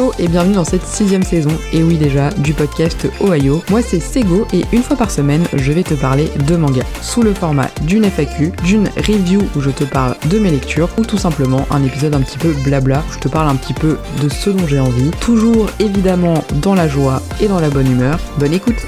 Hello et bienvenue dans cette sixième saison, et oui déjà, du podcast Ohio. Moi c'est Sego et une fois par semaine, je vais te parler de manga, sous le format d'une FAQ, d'une review où je te parle de mes lectures, ou tout simplement un épisode un petit peu blabla, où je te parle un petit peu de ce dont j'ai envie, toujours évidemment dans la joie et dans la bonne humeur. Bonne écoute!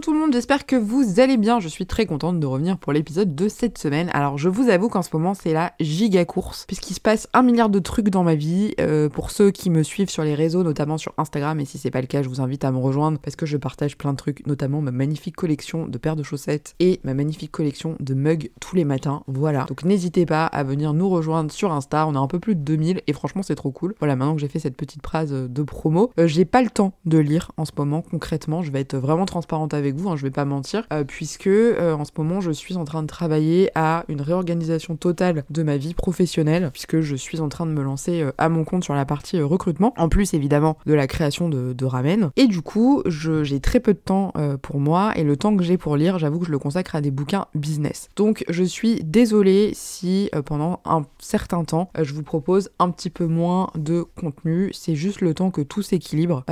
Tout le j'espère que vous allez bien. Je suis très contente de revenir pour l'épisode de cette semaine. Alors je vous avoue qu'en ce moment c'est la giga course, puisqu'il se passe un milliard de trucs dans ma vie. Euh, pour ceux qui me suivent sur les réseaux, notamment sur Instagram, et si c'est pas le cas, je vous invite à me rejoindre parce que je partage plein de trucs, notamment ma magnifique collection de paires de chaussettes et ma magnifique collection de mugs tous les matins. Voilà. Donc n'hésitez pas à venir nous rejoindre sur Insta. On a un peu plus de 2000 et franchement c'est trop cool. Voilà, maintenant que j'ai fait cette petite phrase de promo, euh, j'ai pas le temps de lire en ce moment concrètement. Je vais être vraiment transparente avec vous, hein, je vais pas mentir, euh, puisque euh, en ce moment je suis en train de travailler à une réorganisation totale de ma vie professionnelle, puisque je suis en train de me lancer euh, à mon compte sur la partie recrutement, en plus évidemment de la création de, ramen. Et du coup, j'ai très peu de temps pour moi, et le temps que j'ai pour lire, j'avoue que je le consacre à des bouquins business. Donc je suis désolée si pendant un certain temps, je vous propose un petit peu moins de contenu, c'est juste le temps que tout s'équilibre,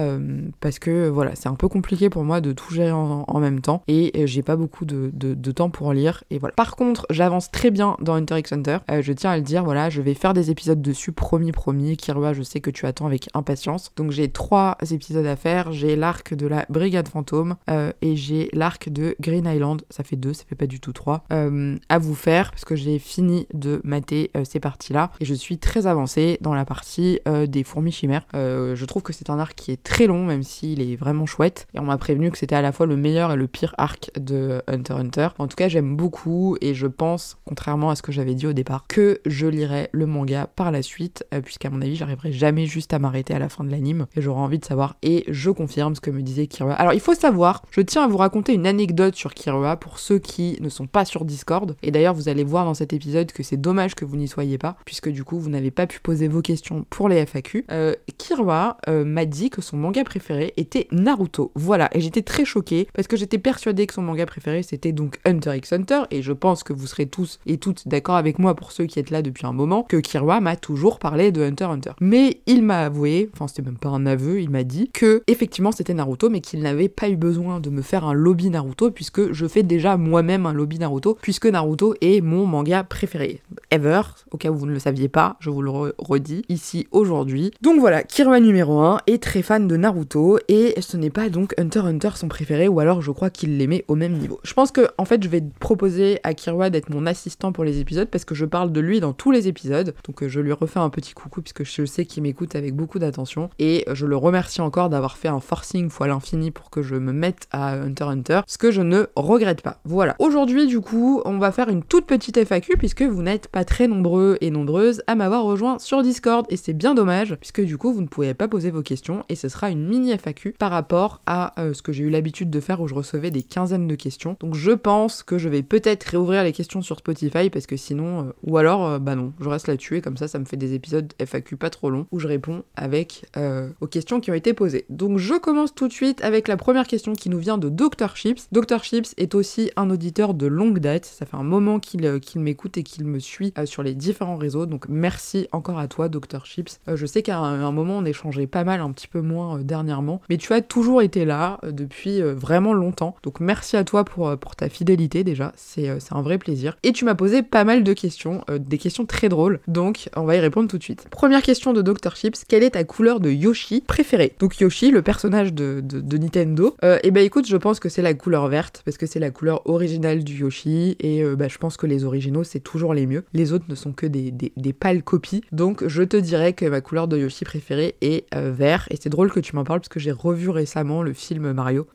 parce que voilà, c'est un peu compliqué pour moi de tout gérer en, en même temps et euh, j'ai pas beaucoup de, temps pour lire et voilà. Par contre, j'avance très bien dans Hunter x Hunter. Euh, je tiens à le dire, voilà, je vais faire des épisodes dessus, promis, promis. Kirua, je sais que tu attends avec impatience. Donc j'ai trois épisodes à faire. J'ai l'arc de la Brigade Fantôme euh, et j'ai l'arc de Green Island. Ça fait deux, ça fait pas du tout trois. à vous faire parce que j'ai fini de mater ces parties-là et je suis très avancée dans la partie des fourmis chimères. je trouve que c'est un arc qui est très long, même s'il est vraiment chouette. Et on m'a prévenu que c'était à la fois le meilleur et le pire arc de Hunter Hunter. En tout cas, j'aime beaucoup et je pense, contrairement à ce que j'avais dit au départ, que je lirai le manga par la suite, euh, puisqu'à mon avis, j'arriverai jamais juste à m'arrêter à la fin de l'anime et j'aurai envie de savoir. Et je confirme ce que me disait Kirua. Alors, il faut savoir, je tiens à vous raconter une anecdote sur Kirua pour ceux qui ne sont pas sur Discord. Et d'ailleurs, vous allez voir dans cet épisode que c'est dommage que vous n'y soyez pas, puisque du coup, vous n'avez pas pu poser vos questions pour les FAQ. Euh, Kirua euh, m'a dit que son manga préféré était Naruto. Voilà, et j'étais très choquée parce que j'étais persuadée que son manga préféré c'était donc Hunter x Hunter, et je pense que vous serez tous et toutes d'accord avec moi pour ceux qui êtes là depuis un moment, que Kirua m'a toujours parlé de Hunter x Hunter. Mais il m'a avoué, enfin c'était même pas un aveu, il m'a dit que effectivement c'était Naruto, mais qu'il n'avait pas eu besoin de me faire un lobby Naruto, puisque je fais déjà moi-même un lobby Naruto, puisque Naruto est mon manga préféré. Ever, au cas où vous ne le saviez pas, je vous le redis ici aujourd'hui. Donc voilà, Kirua numéro 1 est très fan de Naruto, et ce n'est pas donc Hunter x Hunter son préféré, ou alors je crois qu'il l'aimait au même niveau. Je pense que en fait je vais proposer à Kirwa d'être mon assistant pour les épisodes parce que je parle de lui dans tous les épisodes. Donc euh, je lui refais un petit coucou puisque je sais qu'il m'écoute avec beaucoup d'attention et je le remercie encore d'avoir fait un forcing fois l'infini pour que je me mette à Hunter Hunter, ce que je ne regrette pas. Voilà. Aujourd'hui du coup, on va faire une toute petite FAQ puisque vous n'êtes pas très nombreux et nombreuses à m'avoir rejoint sur Discord et c'est bien dommage puisque du coup vous ne pouvez pas poser vos questions et ce sera une mini FAQ par rapport à euh, ce que j'ai eu l'habitude de faire où je recevais des quinzaines de questions. Donc je pense que je vais peut-être réouvrir les questions sur Spotify parce que sinon, euh, ou alors, euh, bah non, je reste là-dessus et comme ça, ça me fait des épisodes FAQ pas trop longs où je réponds avec euh, aux questions qui ont été posées. Donc je commence tout de suite avec la première question qui nous vient de Dr Chips. Dr Chips est aussi un auditeur de longue date, ça fait un moment qu'il m'écoute et qu'il me suit sur les différents réseaux, donc merci encore à toi Dr Chips. je sais qu'à un, un, moment on échangeait pas mal, un petit peu moins dernièrement, mais tu as toujours été là depuis vraiment longtemps, donc merci à toi pour, euh, pour ta fidélité déjà, euh, c'est un vrai plaisir. Et tu m'as posé pas mal de questions, euh, des questions très drôles, donc on va y répondre tout de suite. Première question de Dr. Chips, quelle est ta couleur de Yoshi préférée? Donc Yoshi, le personnage de, de, Nintendo, et eh ben écoute, je pense que c'est la couleur verte, parce que c'est la couleur originale du Yoshi, et bah, je pense que les originaux c'est toujours les mieux. Les autres ne sont que des, des, des pâles copies, donc je te dirais que ma couleur de Yoshi préférée est vert, et c'est drôle que tu m'en parles parce que j'ai revu récemment le film Mario,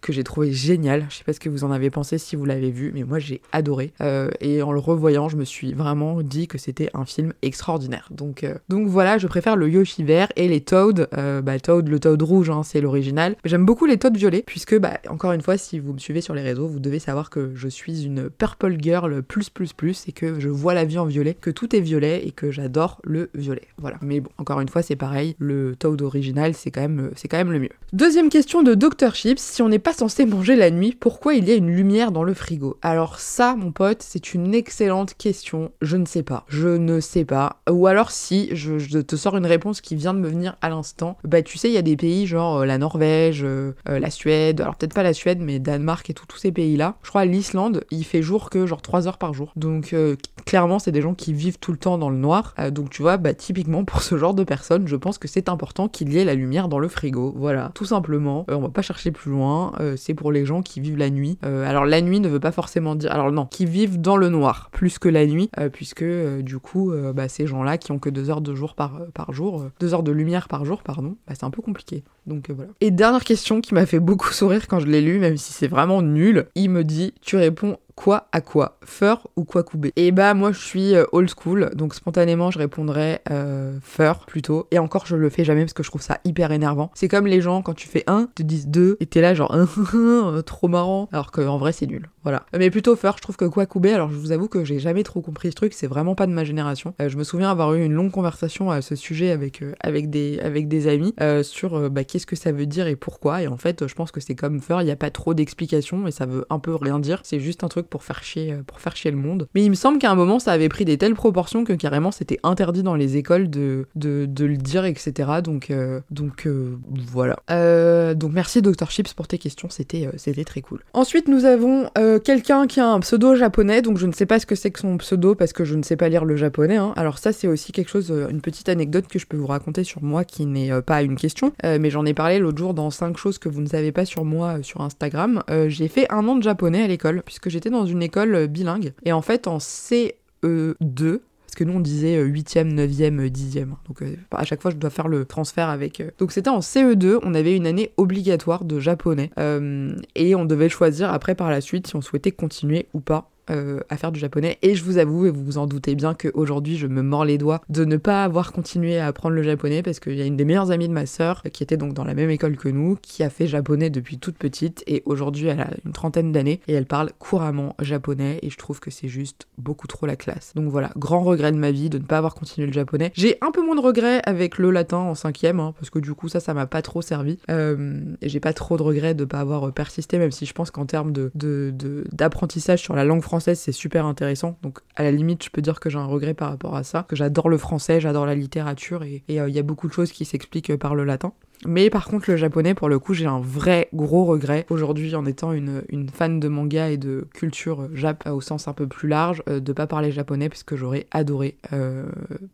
que j'ai trouvé génial. Je sais pas ce que vous en avez pensé si vous l'avez vu, mais moi j'ai adoré. Euh, et en le revoyant, je me suis vraiment dit que c'était un film extraordinaire. Donc, euh, donc voilà, je préfère le Yoshi vert et les Toad. Euh, bah, le Toad rouge, hein, c'est l'original. J'aime beaucoup les Toad violets, puisque, bah, encore une fois, si vous me suivez sur les réseaux, vous devez savoir que je suis une Purple Girl plus plus plus et que je vois la vie en violet, que tout est violet et que j'adore le violet. Voilà. Mais bon, encore une fois, c'est pareil, le Toad original, c'est quand même, quand même le mieux. Deuxième question de Dr. Chips. N'est pas censé manger la nuit, pourquoi il y a une lumière dans le frigo? Alors ça, mon pote, c'est une excellente question. Je ne sais pas. Je ne sais pas. Ou alors si, je, te sors une réponse qui vient de me venir à l'instant. Bah tu sais, il y a des pays genre euh, la Norvège, euh, euh, la Suède, alors peut-être pas la Suède, mais Danemark et tous ces pays-là. Je crois l'Islande, il fait jour que genre 3 heures par jour. Donc clairement, c'est des gens qui vivent tout le temps dans le noir. donc tu vois, bah typiquement pour ce genre de personnes, je pense que c'est important qu'il y ait la lumière dans le frigo. Voilà, tout simplement. on va pas chercher plus loin. C'est pour les gens qui vivent la nuit. alors la nuit ne veut pas forcément dire... Alors non, qui vivent dans le noir, plus que la nuit, puisque du coup, bah, ces gens-là qui ont que 2 heures de jour par, par jour, 2 heures de lumière par jour, pardon, bah, c'est un peu compliqué. Donc voilà. Et dernière question qui m'a fait beaucoup sourire quand je l'ai lu, même si c'est vraiment nul, il me dit tu réponds quoi à quoi Fur ou quoi couper Et bah moi je suis euh, old school, donc spontanément je répondrais euh, fur plutôt. Et encore je le fais jamais parce que je trouve ça hyper énervant. C'est comme les gens quand tu fais un, te disent deux, et t'es là genre trop marrant, alors qu'en vrai c'est nul. Voilà. Mais plutôt fur, je trouve que couper, alors je vous avoue que j'ai jamais trop compris ce truc, c'est vraiment pas de ma génération. Euh, je me souviens avoir eu une longue conversation à ce sujet avec, avec, des, avec des amis sur bah, qu'est-ce que ça veut dire et pourquoi. Et en fait je pense que c'est comme fur, il n'y a pas trop d'explications et ça veut un peu rien dire. C'est juste un truc pour faire chier, euh, pour faire chier le monde. Mais il me semble qu'à un moment, ça avait pris des telles proportions que carrément c'était interdit dans les écoles de, de, le dire, etc. Donc, euh, donc euh, voilà. donc merci Dr. Chips pour tes questions, c'était c'était très cool. Ensuite, nous avons quelqu'un qui a un pseudo japonais, donc je ne sais pas ce que c'est que son pseudo parce que je ne sais pas lire le japonais. Hein. Alors ça, c'est aussi quelque chose, une petite anecdote que je peux vous raconter sur moi qui n'est pas une question, mais j'en ai parlé l'autre jour dans 5 choses que vous ne savez pas sur moi sur Instagram. J'ai fait un an de japonais à l'école puisque j'étais dans une école euh, bilingue. Et en fait, en CE2, parce que nous on disait 8e, 9e, 10e. Donc euh, à chaque fois je dois faire le transfert avec. Euh. Donc c'était en CE2, on avait une année obligatoire de japonais. et on devait choisir après par la suite si on souhaitait continuer ou pas euh, à faire du japonais. Et je vous avoue, et vous vous en doutez bien, qu'aujourd'hui je me mords les doigts de ne pas avoir continué à apprendre le japonais parce qu'il y a une des meilleures amies de ma sœur qui était donc dans la même école que nous, qui a fait japonais depuis toute petite et aujourd'hui elle a une trentaine d'années et elle parle couramment japonais et je trouve que c'est juste beaucoup trop la classe. Donc voilà, grand regret de ma vie de ne pas avoir continué le japonais. J'ai un peu moins de regrets avec le latin en cinquième hein, parce que du coup ça, ça m'a pas trop servi. Euh, et j'ai pas trop de regrets de pas avoir persisté même si je pense qu'en termes de, d'apprentissage sur la langue française c'est super intéressant. Donc à la limite, je peux dire que j'ai un regret par rapport à ça, que j'adore le français, j'adore la littérature et euh, il y a beaucoup de choses qui s'expliquent par le latin. Mais par contre, le japonais, pour le coup, j'ai un vrai gros regret aujourd'hui en étant une, fan de manga et de culture jap au sens un peu plus large, euh, de pas parler japonais parce que j'aurais adoré euh,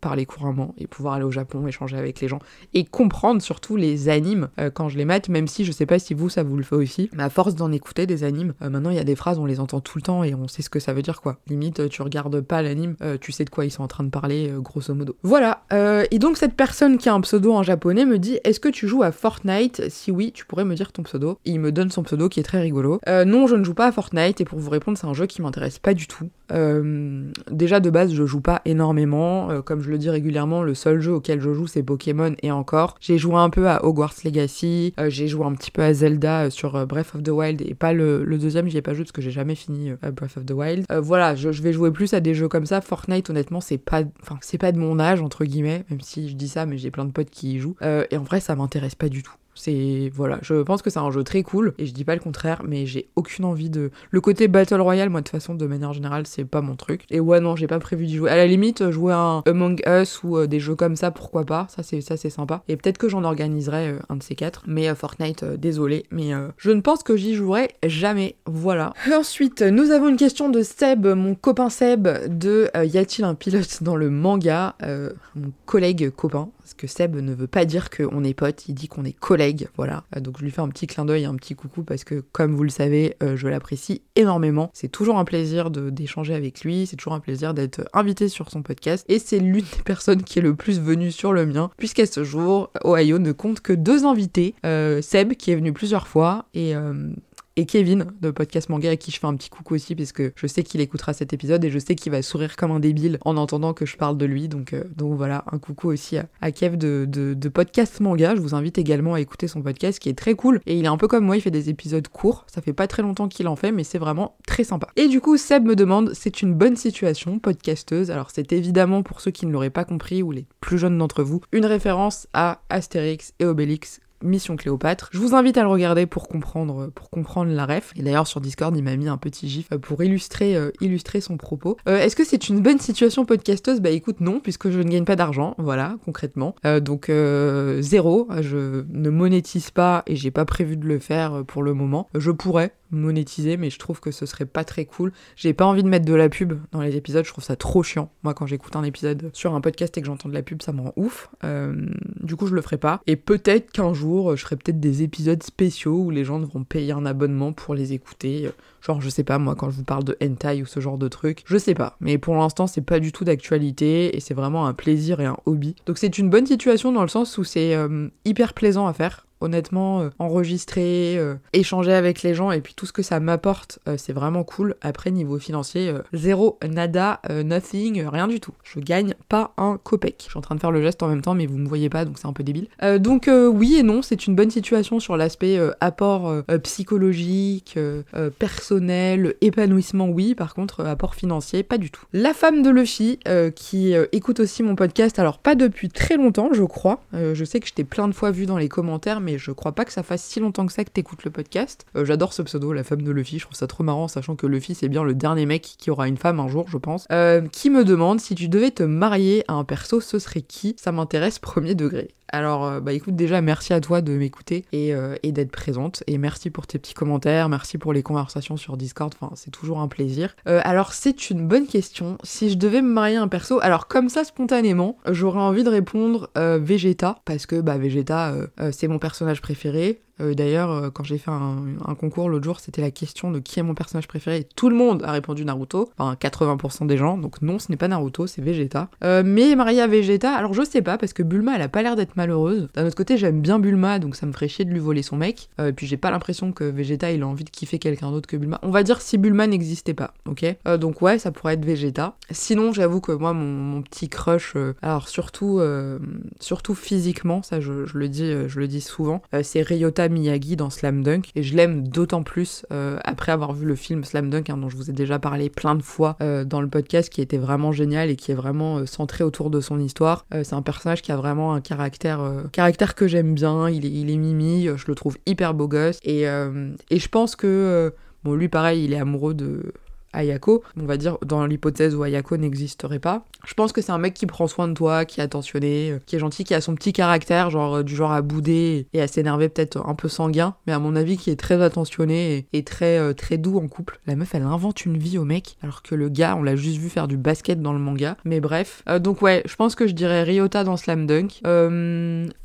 parler couramment et pouvoir aller au Japon, échanger avec les gens et comprendre surtout les animes euh, quand je les mate, même si je sais pas si vous ça vous le fait aussi. Mais à force d'en écouter des animes, maintenant il y a des phrases, on les entend tout le temps et on sait ce que ça veut dire quoi. Limite, tu regardes pas l'anime, tu sais de quoi ils sont en train de parler, grosso modo. Voilà. et donc cette personne qui a un pseudo en japonais me dit Est-ce que tu joues à Fortnite Si oui, tu pourrais me dire ton pseudo. il me donne son pseudo qui est très rigolo. Euh, non, je ne joue pas à Fortnite et pour vous répondre, c'est un jeu qui m'intéresse pas du tout. Euh, déjà de base, je joue pas énormément. Euh, comme je le dis régulièrement, le seul jeu auquel je joue c'est Pokémon et encore. J'ai joué un peu à Hogwarts Legacy, j'ai joué un petit peu à Zelda sur Breath of the Wild et pas le, deuxième, j'y ai pas joué parce que j'ai jamais fini Breath of the Wild. voilà, je, je, vais jouer plus à des jeux comme ça. Fortnite, honnêtement, c'est pas, enfin, c'est pas de mon âge entre guillemets, même si je dis ça, mais j'ai plein de potes qui y jouent. et en vrai, ça m'intéresse pas du tout. C'est voilà, je pense que c'est un jeu très cool et je dis pas le contraire, mais j'ai aucune envie de le côté battle royale moi de toute façon de manière générale c'est pas mon truc. Et ouais non j'ai pas prévu d'y jouer. À la limite jouer à un Among Us ou euh, des jeux comme ça pourquoi pas, ça c'est ça c'est sympa. Et peut-être que j'en organiserai euh, un de ces quatre. Mais euh, Fortnite désolé, mais je ne pense que j'y jouerai jamais. Voilà. Ensuite nous avons une question de Seb, mon copain Seb de y a-t-il un pilote dans le manga, mon collègue copain? Parce que Seb ne veut pas dire qu'on est potes, il dit qu'on est collègues, voilà. Euh, donc je lui fais un petit clin d'œil, un petit coucou, parce que comme vous le savez, euh, je l'apprécie énormément. C'est toujours un plaisir d'échanger avec lui, c'est toujours un plaisir d'être invité sur son podcast, et c'est l'une des personnes qui est le plus venue sur le mien, puisqu'à ce jour, Ohio ne compte que deux invités, euh, Seb qui est venu plusieurs fois, et et Kevin de Podcast Manga à qui je fais un petit coucou aussi parce que je sais qu'il écoutera cet épisode et je sais qu'il va sourire comme un débile en entendant que je parle de lui. Donc, euh, voilà, un coucou aussi à, Kev de, de, Podcast Manga. Je vous invite également à écouter son podcast qui est très cool et il est un peu comme moi, il fait des épisodes courts. Ça fait pas très longtemps qu'il en fait, mais c'est vraiment très sympa. Et du coup, Seb me demande, c'est une bonne situation, podcasteuse? Alors c'est évidemment pour ceux qui ne l'auraient pas compris ou les plus jeunes d'entre vous, une référence à Astérix et Obélix Mission Cléopâtre. Je vous invite à le regarder pour comprendre, pour comprendre la ref. Et d'ailleurs sur Discord, il m'a mis un petit gif pour illustrer, illustrer son propos. Est-ce que c'est une bonne situation podcasteuse? Bah écoute non, puisque je ne gagne pas d'argent, voilà, concrètement. donc zéro, je ne monétise pas et j'ai pas prévu de le faire pour le moment. Je pourrais, monétiser, mais je trouve que ce serait pas très cool. J'ai pas envie de mettre de la pub dans les épisodes, je trouve ça trop chiant. Moi, quand j'écoute un épisode sur un podcast et que j'entends de la pub, ça me rend ouf. Euh, du coup, je le ferai pas. Et peut-être qu'un jour, je ferai peut-être des épisodes spéciaux où les gens devront payer un abonnement pour les écouter. Genre, je sais pas, moi, quand je vous parle de hentai ou ce genre de truc, je sais pas. Mais pour l'instant, c'est pas du tout d'actualité et c'est vraiment un plaisir et un hobby. Donc, c'est une bonne situation dans le sens où c'est euh, hyper plaisant à faire honnêtement, euh, enregistrer, euh, échanger avec les gens et puis tout ce que ça m'apporte, euh, c'est vraiment cool. Après, niveau financier, zéro, nada, nothing, rien du tout. Je gagne pas un copec. Je suis en train de faire le geste en même temps, mais vous me voyez pas, donc c'est un peu débile. donc oui et non, c'est une bonne situation sur l'aspect apport psychologique, personnel, épanouissement, oui. Par contre, apport financier, pas du tout. La femme de Luffy, qui écoute aussi mon podcast, alors pas depuis très longtemps, je crois. je sais que je t'ai plein de fois vu dans les commentaires, mais je crois pas que ça fasse si longtemps que ça que t'écoutes le podcast. Euh, j'adore ce pseudo, la femme de Luffy, je trouve ça trop marrant, sachant que Luffy c'est bien le dernier mec qui aura une femme un jour, je pense. Euh, qui me demande si tu devais te marier à un perso, ce serait qui? Ça m'intéresse premier degré. Alors, euh, bah écoute, déjà, merci à toi de m'écouter et, et d'être présente. Et merci pour tes petits commentaires, merci pour les conversations sur Discord, enfin, c'est toujours un plaisir. alors, c'est une bonne question. Si je devais me marier un perso, alors comme ça, spontanément, j'aurais envie de répondre Vegeta, parce que bah, Vegeta, c'est mon personnage préféré. Euh, d'ailleurs, euh, quand j'ai fait un, concours l'autre jour, c'était la question de qui est mon personnage préféré. tout le monde a répondu Naruto, enfin 80% des gens. Donc non, ce n'est pas Naruto, c'est Vegeta. Euh, mais Maria Vegeta, alors je sais pas parce que Bulma, elle a pas l'air d'être malheureuse. D'un autre côté, j'aime bien Bulma, donc ça me ferait chier de lui voler son mec. et puis j'ai pas l'impression que Vegeta il a envie de kiffer quelqu'un d'autre que Bulma. On va dire si Bulma n'existait pas, ok? Donc ouais, ça pourrait être Vegeta. Sinon, j'avoue que moi, mon, petit crush, alors surtout, surtout physiquement, ça je, le dis, je le dis souvent, c'est Ryota Miyagi dans Slam Dunk et je l'aime d'autant plus euh, après avoir vu le film Slam Dunk hein, dont je vous ai déjà parlé plein de fois euh, dans le podcast qui était vraiment génial et qui est vraiment euh, centré autour de son histoire. c'est un personnage qui a vraiment un caractère caractère que j'aime bien, il est, il est mimi, je le trouve hyper beau gosse et, et je pense que Bon, lui, pareil, il est amoureux de, Ayako, on va dire dans l'hypothèse où Ayako n'existerait pas. Je pense que c'est un mec qui prend soin de toi, qui est attentionné, euh, qui est gentil, qui a son petit caractère, genre euh, du genre à bouder et à s'énerver peut-être un peu sanguin, mais à mon avis qui est très attentionné et, très euh, très doux en couple. La meuf elle invente une vie au mec, alors que le gars on l'a juste vu faire du basket dans le manga. Mais bref, donc ouais, je pense que je dirais Ryota dans Slam Dunk.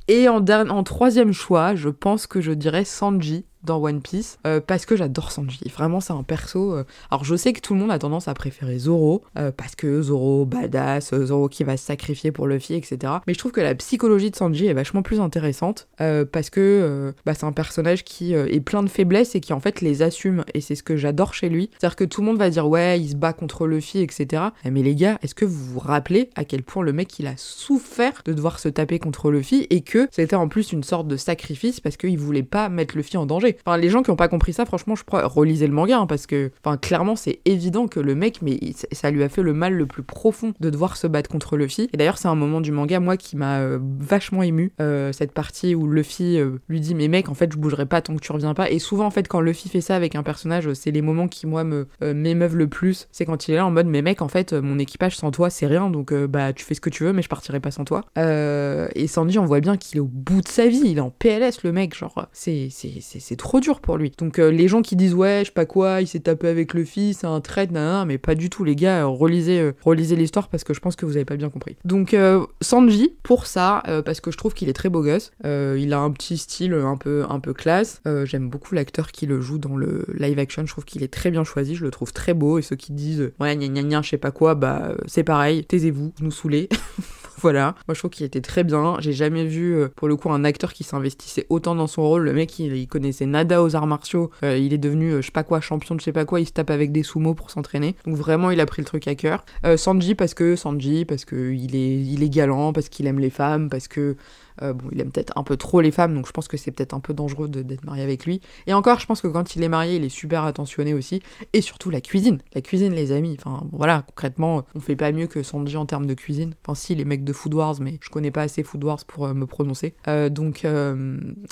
et en, en troisième choix, je pense que je dirais Sanji dans One Piece euh, parce que j'adore Sanji. Vraiment, c'est un perso. Euh, alors, je sais que tout le monde a tendance à préférer Zoro euh, parce que Zoro badass, Zoro qui va se sacrifier pour Luffy, etc. Mais je trouve que la psychologie de Sanji est vachement plus intéressante parce que bah, c'est un personnage qui est plein de faiblesses et qui en fait les assume. Et c'est ce que j'adore chez lui. C'est-à-dire que tout le monde va dire ouais, il se bat contre Luffy, etc. Eh, mais les gars, est-ce que vous vous rappelez à quel point le mec il a souffert de devoir se taper contre Luffy et que c'était en plus une sorte de sacrifice parce qu'il voulait pas mettre Luffy en danger? Enfin, les gens qui ont pas compris ça, franchement, je crois, relisez le manga, hein, parce que, enfin, clairement, c'est évident que le mec, mais ça lui a fait le mal le plus profond de devoir se battre contre Luffy. Et d'ailleurs, c'est un moment du manga, moi, qui m'a euh, vachement ému, euh, cette partie où Luffy euh, lui dit, mais mec, en fait, je bougerai pas tant que tu reviens pas. Et souvent, en fait, quand Luffy fait ça avec un personnage, c'est les moments qui, moi, me m'émeuvent le plus. C'est quand il est là en mode, mais mec, en fait, mon équipage sans toi, c'est rien, donc bah, tu fais ce que tu veux, mais je partirai pas sans toi. et Sandy, on voit bien qu'il est au bout de sa vie, il est en PLS, le mec, genre, c'est trop dur pour lui. Donc euh, les gens qui disent ouais, je sais pas quoi, il s'est tapé avec le fils, c'est un trait, nan, mais pas du tout les gars, euh, relisez, euh, relisez l'histoire parce que je pense que vous avez pas bien compris. Donc Sanji, pour ça, parce que je trouve qu'il est très beau gosse, il a un petit style un peu, un peu classe, j'aime beaucoup l'acteur qui le joue dans le live action, je trouve qu'il est très bien choisi, je le trouve très beau, et ceux qui disent ouais, gna gna gna, je sais pas quoi, bah c'est pareil, taisez-vous, nous saoulez. Voilà, moi je trouve qu'il était très bien. J'ai jamais vu euh, pour le coup un acteur qui s'investissait autant dans son rôle. Le mec il, connaissait nada aux arts martiaux. Euh, il est devenu euh, je sais pas quoi champion de je sais pas quoi. Il se tape avec des sumo pour s'entraîner. Donc vraiment il a pris le truc à cœur. Sanji parce que Sanji parce que il est il est galant parce qu'il aime les femmes parce que bon, il aime peut-être un peu trop les femmes, donc je pense que c'est peut-être un peu dangereux d'être marié avec lui. Et encore, je pense que quand il est marié, il est super attentionné aussi. Et surtout la cuisine. La cuisine, les amis. Enfin, voilà, concrètement, on fait pas mieux que Sanji en termes de cuisine. Enfin, si, les mecs de Food Wars, mais je connais pas assez Food Wars pour me prononcer. donc,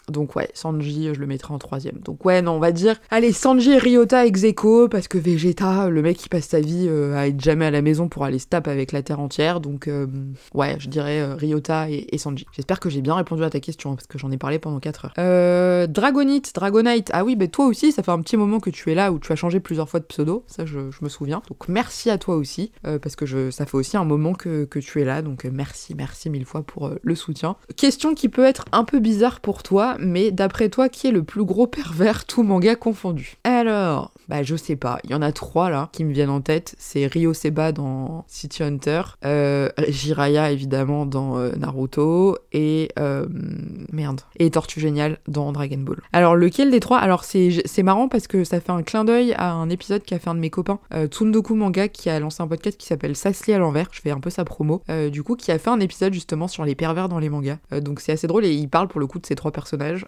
donc ouais, Sanji, je le mettrai en troisième. Donc ouais, non, on va dire, allez, Sanji Ryota ex parce que Vegeta, le mec, qui passe sa vie à être jamais à la maison pour aller se taper avec la terre entière. Donc ouais, je dirais Ryota et, et Sanji. J'espère que j'ai bien répondu à ta question, parce que j'en ai parlé pendant 4 heures. Euh, Dragonite, Dragonite, ah oui, bah toi aussi, ça fait un petit moment que tu es là, où tu as changé plusieurs fois de pseudo, ça je, me souviens. Donc merci à toi aussi, euh, parce que je, ça fait aussi un moment que, que tu es là, donc euh, merci, merci mille fois pour le soutien. Question qui peut être un peu bizarre pour toi, mais d'après toi, qui est le plus gros pervers, tout manga confondu? Alors, bah je sais pas, il y en a trois là qui me viennent en tête, c'est Ryo Seba dans City Hunter, Jiraya évidemment dans Naruto, et... merde. Et Tortue Géniale dans Dragon Ball. Alors lequel des trois Alors c'est marrant parce que ça fait un clin d'œil à un épisode qu'a fait un de mes copains, euh, Tsundoku Manga, qui a lancé un podcast qui s'appelle Sasli à l'envers, je fais un peu sa promo, euh, du coup qui a fait un épisode justement sur les pervers dans les mangas. Euh, donc c'est assez drôle et il parle pour le coup de ces trois personnages.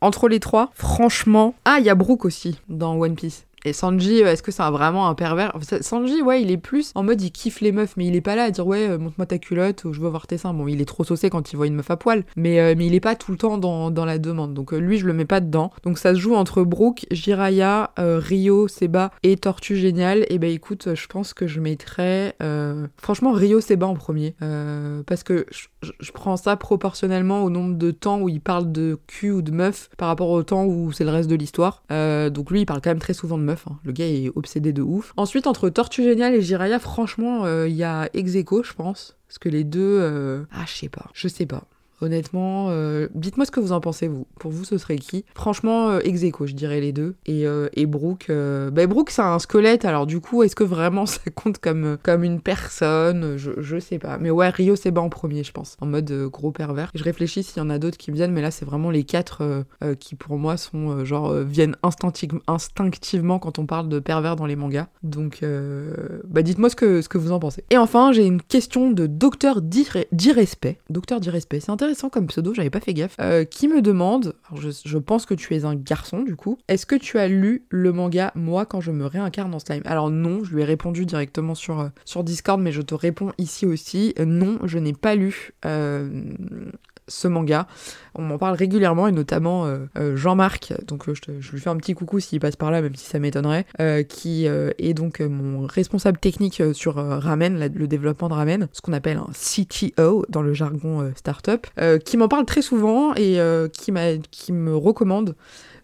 entre les trois, franchement... Ah, il y a Brooke aussi dans One Piece. Et Sanji, euh, est-ce que c'est vraiment un pervers? Sanji, ouais, il est plus en mode il kiffe les meufs, mais il est pas là à dire ouais, euh, montre-moi ta culotte ou je veux voir tes seins. Bon, il est trop saucé quand il voit une meuf à poil, mais, euh, mais il est pas tout le temps dans, dans la demande. Donc lui, je le mets pas dedans. Donc ça se joue entre Brooke, Jiraya, Rio, Seba et Tortue Génial. Et ben écoute, je pense que je mettrais franchement Rio, Seba en premier. parce que je, je, prends ça proportionnellement au nombre de temps où il parle de cul ou de meuf par rapport au temps où c'est le reste de l'histoire. donc lui, il parle quand même très souvent de meuf Hein. Le gars est obsédé de ouf. Ensuite, entre Tortue Géniale et Jiraya, franchement, euh, il y a Execo, je pense. Parce que les deux. Euh, ah, je sais pas. Je sais pas. Honnêtement, euh, dites-moi ce que vous en pensez, vous. Pour vous, ce serait qui? Franchement, euh, je dirais les deux. Et, euh, et Brooke, euh, bah, Brooke, c'est un squelette, alors du coup, est-ce que vraiment ça compte comme, comme une personne? Je, je sais pas. Mais ouais, Rio Seba en premier, je pense. En mode gros pervers. Je réfléchis s'il y en a d'autres qui viennent, mais là, c'est vraiment les quatre qui, pour moi, sont genre, viennent instinctivement quand on parle de pervers dans les mangas. Donc, bah, dites-moi ce que, ce que vous en pensez. Et enfin, j'ai une question de docteur d'irrespect. Docteur d'irrespect, c'est intéressant comme pseudo, j'avais pas fait gaffe, euh, qui me demande, je, pense que tu es un garçon du coup, est-ce que tu as lu le manga Moi quand je me réincarne en slime? Alors non, je lui ai répondu directement sur, euh, Discord, mais je te réponds ici aussi, euh, non, je n'ai pas lu ce manga. On m'en parle régulièrement et notamment euh, euh, Jean-Marc, donc euh, je, lui fais un petit coucou s'il passe par là, même si ça m'étonnerait, qui est donc mon responsable technique sur Ramen, le développement de Ramen, ce qu'on appelle un CTO dans le jargon startup, qui m'en parle très souvent et qui, qui me recommande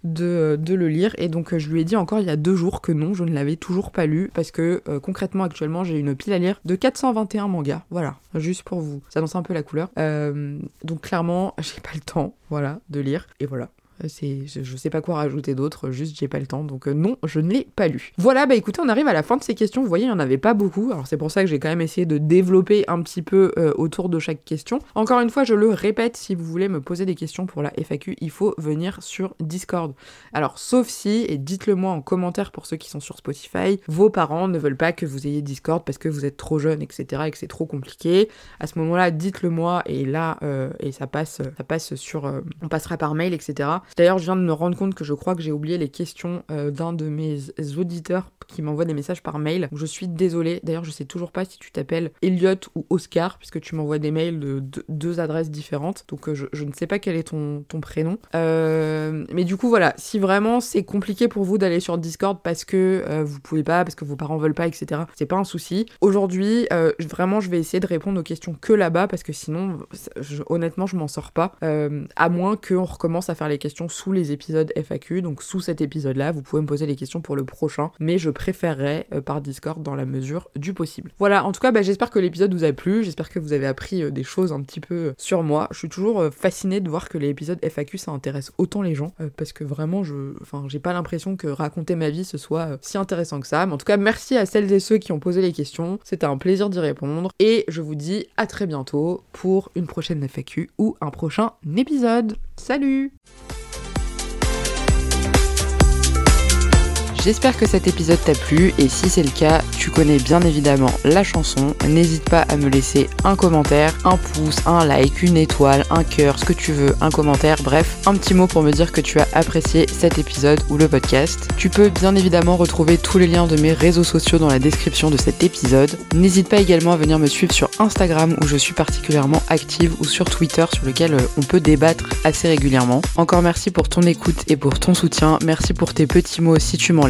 de, de, le lire. Et donc je lui ai dit encore il y a deux jours que non, je ne l'avais toujours pas lu parce que concrètement actuellement j'ai une pile à lire de 421 mangas. Voilà, juste pour vous. Ça annonce un peu la couleur. donc clairement, j'ai pas le temps, voilà, de lire. Et voilà, c'est, je, sais pas quoi rajouter d'autre, juste j'ai pas le temps, donc euh, non, je ne l'ai pas lu. Voilà, bah écoutez, on arrive à la fin de ces questions. Vous voyez, il y en avait pas beaucoup, alors c'est pour ça que j'ai quand même essayé de développer un petit peu euh, autour de chaque question. Encore une fois, je le répète, si vous voulez me poser des questions pour la FAQ, il faut venir sur Discord. Alors, sauf si, et dites-le moi en commentaire pour ceux qui sont sur Spotify, vos parents ne veulent pas que vous ayez Discord parce que vous êtes trop jeune, etc., et que c'est trop compliqué. À ce moment-là, dites-le moi, et là, euh, et ça passe, ça passe sur, on passera par mail, etc. D'ailleurs, je viens de me rendre compte que je crois que j'ai oublié les questions euh, d'un de mes auditeurs qui m'envoie des messages par mail. Je suis désolée. D'ailleurs, je sais toujours pas si tu t'appelles Elliot ou Oscar, puisque tu m'envoies des mails de, deux adresses différentes. Donc, euh, je, ne sais pas quel est ton, prénom. Euh, mais du coup, voilà. Si vraiment c'est compliqué pour vous d'aller sur Discord parce que vous pouvez pas, parce que vos parents veulent pas, etc., c'est pas un souci. Aujourd'hui, vraiment, je vais essayer de répondre aux questions que là-bas parce que sinon, honnêtement, je m'en sors pas. à moins qu'on recommence à faire les questions sous les épisodes FAQ. Donc sous cet épisode-là, vous pouvez me poser les questions pour le prochain, mais je préférerais euh, par Discord dans la mesure du possible. Voilà, en tout cas, bah, j'espère que l'épisode vous a plu, j'espère que vous avez appris euh, des choses un petit peu euh, sur moi. Je suis toujours fascinée de voir que les épisodes FAQ, ça intéresse autant les gens, parce que vraiment, je, enfin, j'ai pas l'impression que raconter ma vie ce soit si intéressant que ça. Mais en tout cas, merci à celles et ceux qui ont posé les questions. C'était un plaisir d'y répondre. Et je vous dis à très bientôt pour une prochaine FAQ ou un prochain épisode. Salut J'espère que cet épisode t'a plu et si c'est le cas, tu connais bien évidemment la chanson. N'hésite pas à me laisser un commentaire, un pouce, un like, une étoile, un cœur, ce que tu veux, un commentaire, bref, un petit mot pour me dire que tu as apprécié cet épisode ou le podcast. Tu peux bien évidemment retrouver tous les liens de mes réseaux sociaux dans la description de cet épisode. N'hésite pas également à venir me suivre sur Instagram où je suis particulièrement active ou sur Twitter sur lequel euh, on peut débattre assez régulièrement. Encore merci pour ton écoute et pour ton soutien. Merci pour tes petits mots si tu m'en